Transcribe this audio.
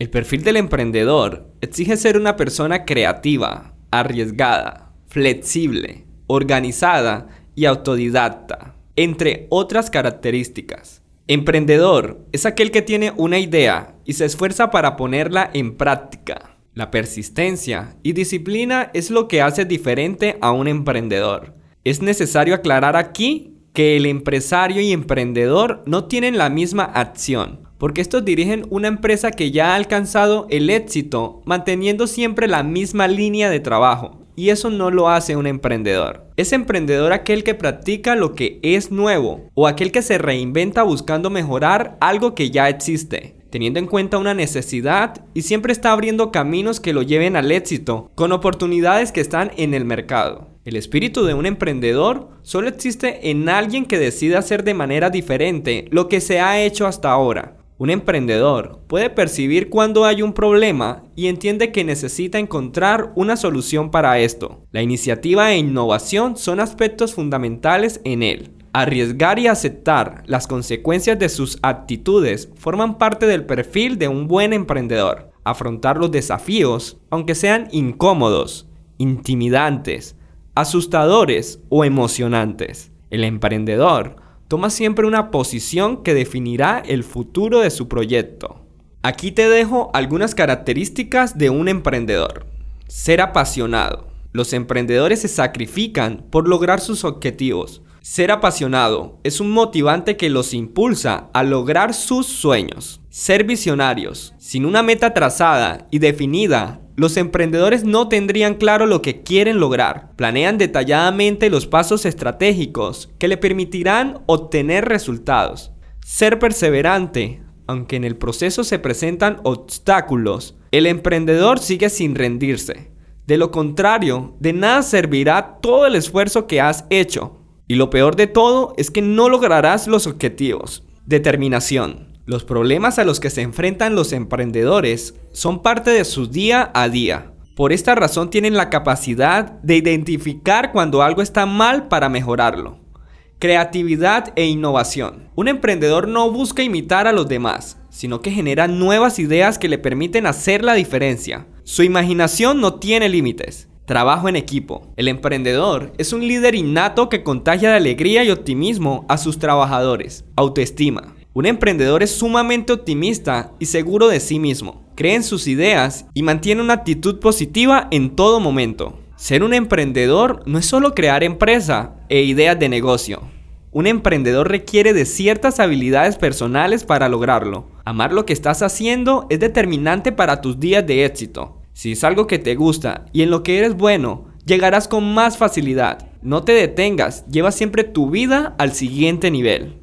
El perfil del emprendedor exige ser una persona creativa, arriesgada, flexible, organizada y autodidacta, entre otras características. Emprendedor es aquel que tiene una idea y se esfuerza para ponerla en práctica. La persistencia y disciplina es lo que hace diferente a un emprendedor. Es necesario aclarar aquí que el empresario y emprendedor no tienen la misma acción, porque estos dirigen una empresa que ya ha alcanzado el éxito manteniendo siempre la misma línea de trabajo. Y eso no lo hace un emprendedor. Es emprendedor aquel que practica lo que es nuevo o aquel que se reinventa buscando mejorar algo que ya existe teniendo en cuenta una necesidad y siempre está abriendo caminos que lo lleven al éxito, con oportunidades que están en el mercado. El espíritu de un emprendedor solo existe en alguien que decida hacer de manera diferente lo que se ha hecho hasta ahora. Un emprendedor puede percibir cuando hay un problema y entiende que necesita encontrar una solución para esto. La iniciativa e innovación son aspectos fundamentales en él. Arriesgar y aceptar las consecuencias de sus actitudes forman parte del perfil de un buen emprendedor. Afrontar los desafíos, aunque sean incómodos, intimidantes, asustadores o emocionantes. El emprendedor toma siempre una posición que definirá el futuro de su proyecto. Aquí te dejo algunas características de un emprendedor. Ser apasionado. Los emprendedores se sacrifican por lograr sus objetivos. Ser apasionado es un motivante que los impulsa a lograr sus sueños. Ser visionarios. Sin una meta trazada y definida, los emprendedores no tendrían claro lo que quieren lograr. Planean detalladamente los pasos estratégicos que le permitirán obtener resultados. Ser perseverante. Aunque en el proceso se presentan obstáculos, el emprendedor sigue sin rendirse. De lo contrario, de nada servirá todo el esfuerzo que has hecho. Y lo peor de todo es que no lograrás los objetivos. Determinación. Los problemas a los que se enfrentan los emprendedores son parte de su día a día. Por esta razón tienen la capacidad de identificar cuando algo está mal para mejorarlo. Creatividad e innovación. Un emprendedor no busca imitar a los demás, sino que genera nuevas ideas que le permiten hacer la diferencia. Su imaginación no tiene límites. Trabajo en equipo. El emprendedor es un líder innato que contagia de alegría y optimismo a sus trabajadores. Autoestima. Un emprendedor es sumamente optimista y seguro de sí mismo. Cree en sus ideas y mantiene una actitud positiva en todo momento. Ser un emprendedor no es solo crear empresa e ideas de negocio. Un emprendedor requiere de ciertas habilidades personales para lograrlo. Amar lo que estás haciendo es determinante para tus días de éxito. Si es algo que te gusta y en lo que eres bueno, llegarás con más facilidad. No te detengas, lleva siempre tu vida al siguiente nivel.